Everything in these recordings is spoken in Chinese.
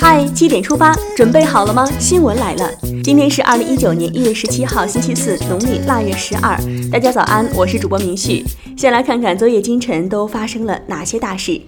嗨，七点出发，准备好了吗？新闻来了，今天是二零一九年一月十七号，星期四，农历腊月十二。大家早安，我是主播明旭。先来看看昨夜今晨都发生了哪些大事。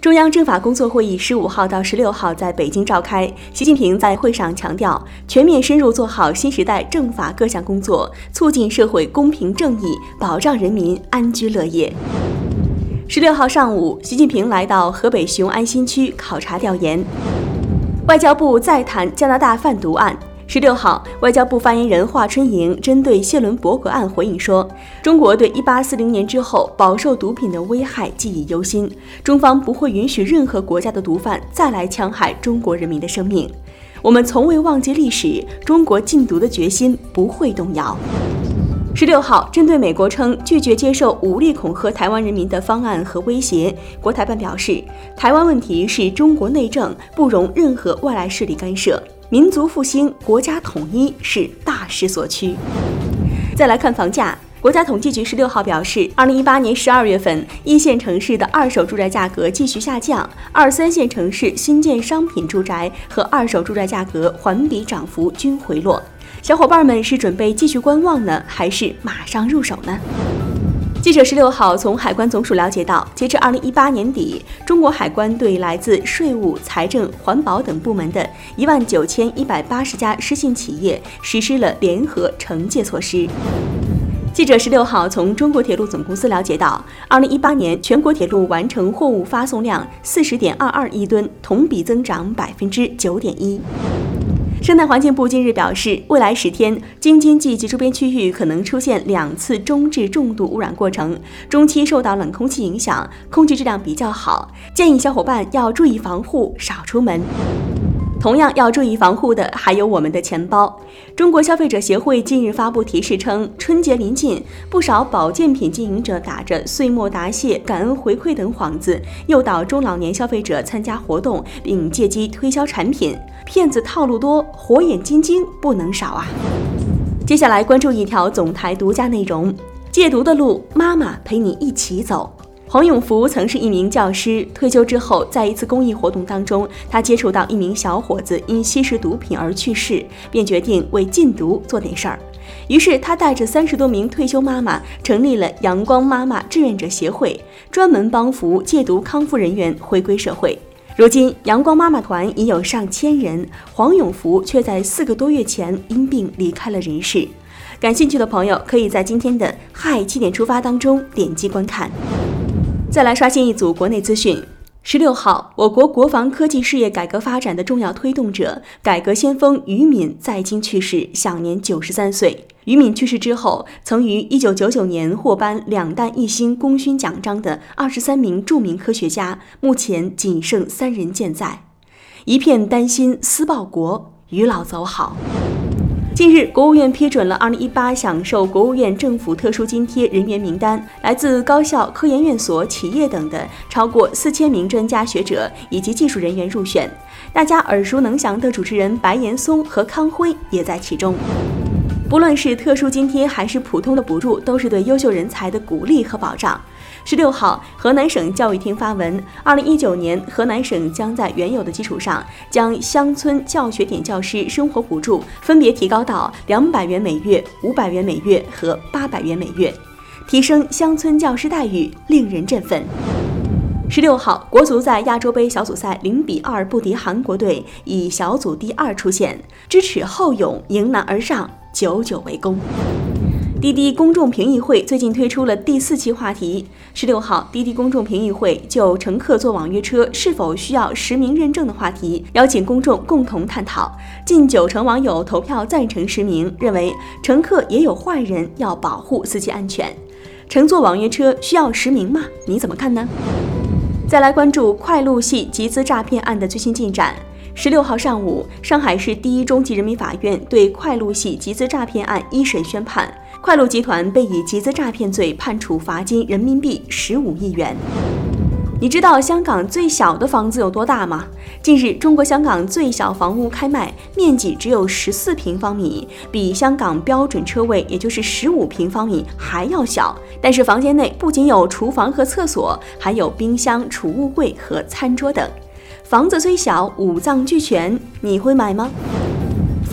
中央政法工作会议十五号到十六号在北京召开，习近平在会上强调，全面深入做好新时代政法各项工作，促进社会公平正义，保障人民安居乐业。十六号上午，习近平来到河北雄安新区考察调研。外交部再谈加拿大贩毒案。十六号，外交部发言人华春莹针对谢伦伯格案回应说：“中国对一八四零年之后饱受毒品的危害记忆犹新，中方不会允许任何国家的毒贩再来戕害中国人民的生命。我们从未忘记历史，中国禁毒的决心不会动摇。”十六号，针对美国称拒绝接受武力恐吓台湾人民的方案和威胁，国台办表示，台湾问题是中国内政，不容任何外来势力干涉，民族复兴、国家统一是大势所趋。再来看房价，国家统计局十六号表示，二零一八年十二月份，一线城市的二手住宅价格继续下降，二三线城市新建商品住宅和二手住宅价格环比涨幅均回落。小伙伴们是准备继续观望呢，还是马上入手呢？记者十六号从海关总署了解到，截至二零一八年底，中国海关对来自税务、财政、环保等部门的一万九千一百八十家失信企业实施了联合惩戒措施。记者十六号从中国铁路总公司了解到，二零一八年全国铁路完成货物发送量四十点二二亿吨，同比增长百分之九点一。生态环境部近日表示，未来十天，京津冀及周边区域可能出现两次中至重度污染过程，中期受到冷空气影响，空气质量比较好，建议小伙伴要注意防护，少出门。同样要注意防护的还有我们的钱包。中国消费者协会近日发布提示称，春节临近，不少保健品经营者打着岁末答谢、感恩回馈等幌子，诱导中老年消费者参加活动，并借机推销产品，骗子套路多，火眼金睛不能少啊！接下来关注一条总台独家内容：戒毒的路，妈妈陪你一起走。黄永福曾是一名教师，退休之后，在一次公益活动当中，他接触到一名小伙子因吸食毒品而去世，便决定为禁毒做点事儿。于是他带着三十多名退休妈妈，成立了阳光妈妈志愿者协会，专门帮扶戒毒康复人员回归社会。如今，阳光妈妈团已有上千人，黄永福却在四个多月前因病离开了人世。感兴趣的朋友可以在今天的《嗨七点出发》当中点击观看。再来刷新一组国内资讯。十六号，我国国防科技事业改革发展的重要推动者、改革先锋于敏在京去世，享年九十三岁。于敏去世之后，曾于一九九九年获颁两弹一星功勋奖章的二十三名著名科学家，目前仅剩三人健在。一片丹心思报国，于老走好。近日，国务院批准了2018享受国务院政府特殊津贴人员名单，来自高校、科研院所、企业等的超过四千名专家学者以及技术人员入选。大家耳熟能详的主持人白岩松和康辉也在其中。不论是特殊津贴还是普通的补助，都是对优秀人才的鼓励和保障。十六号，河南省教育厅发文，二零一九年，河南省将在原有的基础上，将乡村教学点教师生活补助分别提高到两百元每月、五百元每月和八百元每月，提升乡村教师待遇，令人振奋。十六号，国足在亚洲杯小组赛零比二不敌韩国队，以小组第二出线，知耻后勇，迎难而上，久久为功。滴滴公众评议会最近推出了第四期话题。十六号，滴滴公众评议会就乘客坐网约车是否需要实名认证的话题，邀请公众共同探讨。近九成网友投票赞成实名，认为乘客也有坏人，要保护司机安全。乘坐网约车需要实名吗？你怎么看呢？再来关注快路系集资诈骗案的最新进展。十六号上午，上海市第一中级人民法院对快路系集资诈骗案一审宣判。快路集团被以集资诈骗罪判处罚金人民币十五亿元。你知道香港最小的房子有多大吗？近日，中国香港最小房屋开卖，面积只有十四平方米，比香港标准车位也就是十五平方米还要小。但是房间内不仅有厨房和厕所，还有冰箱、储物柜和餐桌等。房子虽小，五脏俱全，你会买吗？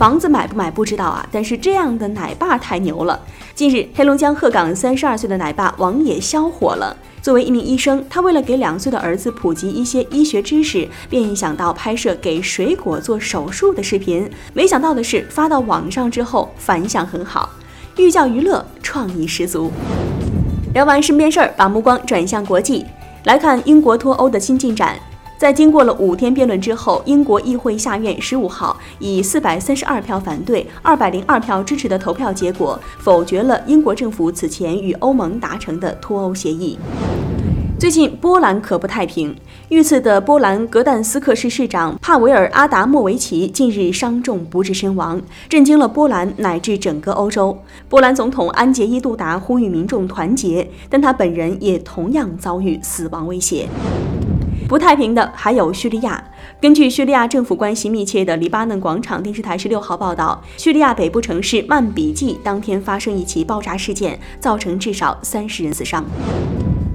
房子买不买不知道啊，但是这样的奶爸太牛了。近日，黑龙江鹤岗三十二岁的奶爸王野肖火了。作为一名医生，他为了给两岁的儿子普及一些医学知识，便一想到拍摄给水果做手术的视频。没想到的是，发到网上之后反响很好，寓教于乐，创意十足。聊完身边事儿，把目光转向国际，来看英国脱欧的新进展。在经过了五天辩论之后，英国议会下院十五号以四百三十二票反对、二百零二票支持的投票结果，否决了英国政府此前与欧盟达成的脱欧协议。最近波兰可不太平，遇刺的波兰格但斯克市市长帕维尔·阿达莫维奇近日伤重不治身亡，震惊了波兰乃至整个欧洲。波兰总统安杰伊·杜达呼吁民众团结，但他本人也同样遭遇死亡威胁。不太平的还有叙利亚。根据叙利亚政府关系密切的黎巴嫩广场电视台十六号报道，叙利亚北部城市曼比季当天发生一起爆炸事件，造成至少三十人死伤。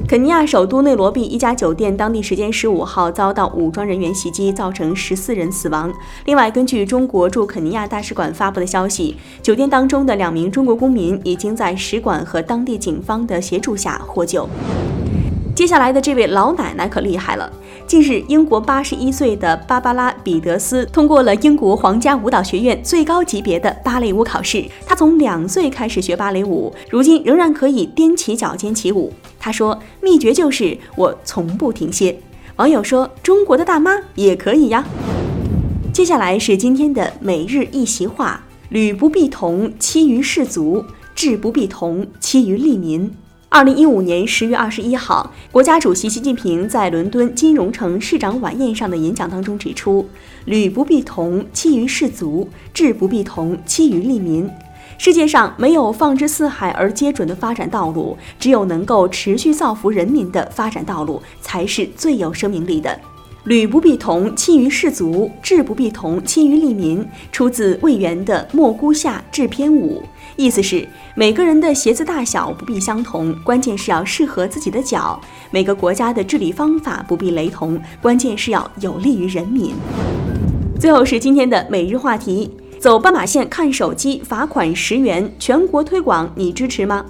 肯尼亚首都内罗毕一家酒店当地时间十五号遭到武装人员袭击，造成十四人死亡。另外，根据中国驻肯尼亚大使馆发布的消息，酒店当中的两名中国公民已经在使馆和当地警方的协助下获救。接下来的这位老奶奶可厉害了。近日，英国八十一岁的芭芭拉·彼得斯通过了英国皇家舞蹈学院最高级别的芭蕾舞考试。她从两岁开始学芭蕾舞，如今仍然可以踮起脚尖起舞。她说：“秘诀就是我从不停歇。”网友说：“中国的大妈也可以呀。”接下来是今天的每日一席话：“履不必同，期于士卒；志不必同，期于利民。”二零一五年十月二十一号，国家主席习近平在伦敦金融城市长晚宴上的演讲当中指出：“履不必同，期于士卒；志不必同，期于利民。世界上没有放之四海而皆准的发展道路，只有能够持续造福人民的发展道路才是最有生命力的。”“履不必同，期于士卒；志不必同，期于利民。”出自魏源的《莫孤下·制篇五》。意思是每个人的鞋子大小不必相同，关键是要适合自己的脚；每个国家的治理方法不必雷同，关键是要有利于人民。最后是今天的每日话题：走斑马线看手机罚款十元，全国推广，你支持吗？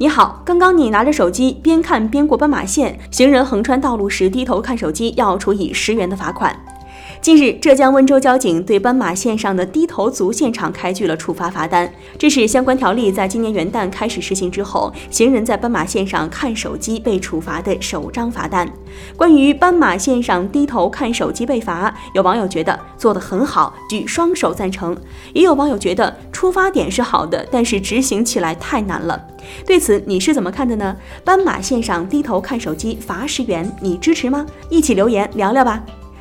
你好，刚刚你拿着手机边看边过斑马线，行人横穿道路时低头看手机，要处以十元的罚款。近日，浙江温州交警对斑马线上的低头族现场开具了处罚罚单。这是相关条例在今年元旦开始实行之后，行人在斑马线上看手机被处罚的首张罚单。关于斑马线上低头看手机被罚，有网友觉得做得很好，举双手赞成；也有网友觉得出发点是好的，但是执行起来太难了。对此你是怎么看的呢？斑马线上低头看手机罚十元，你支持吗？一起留言聊聊吧。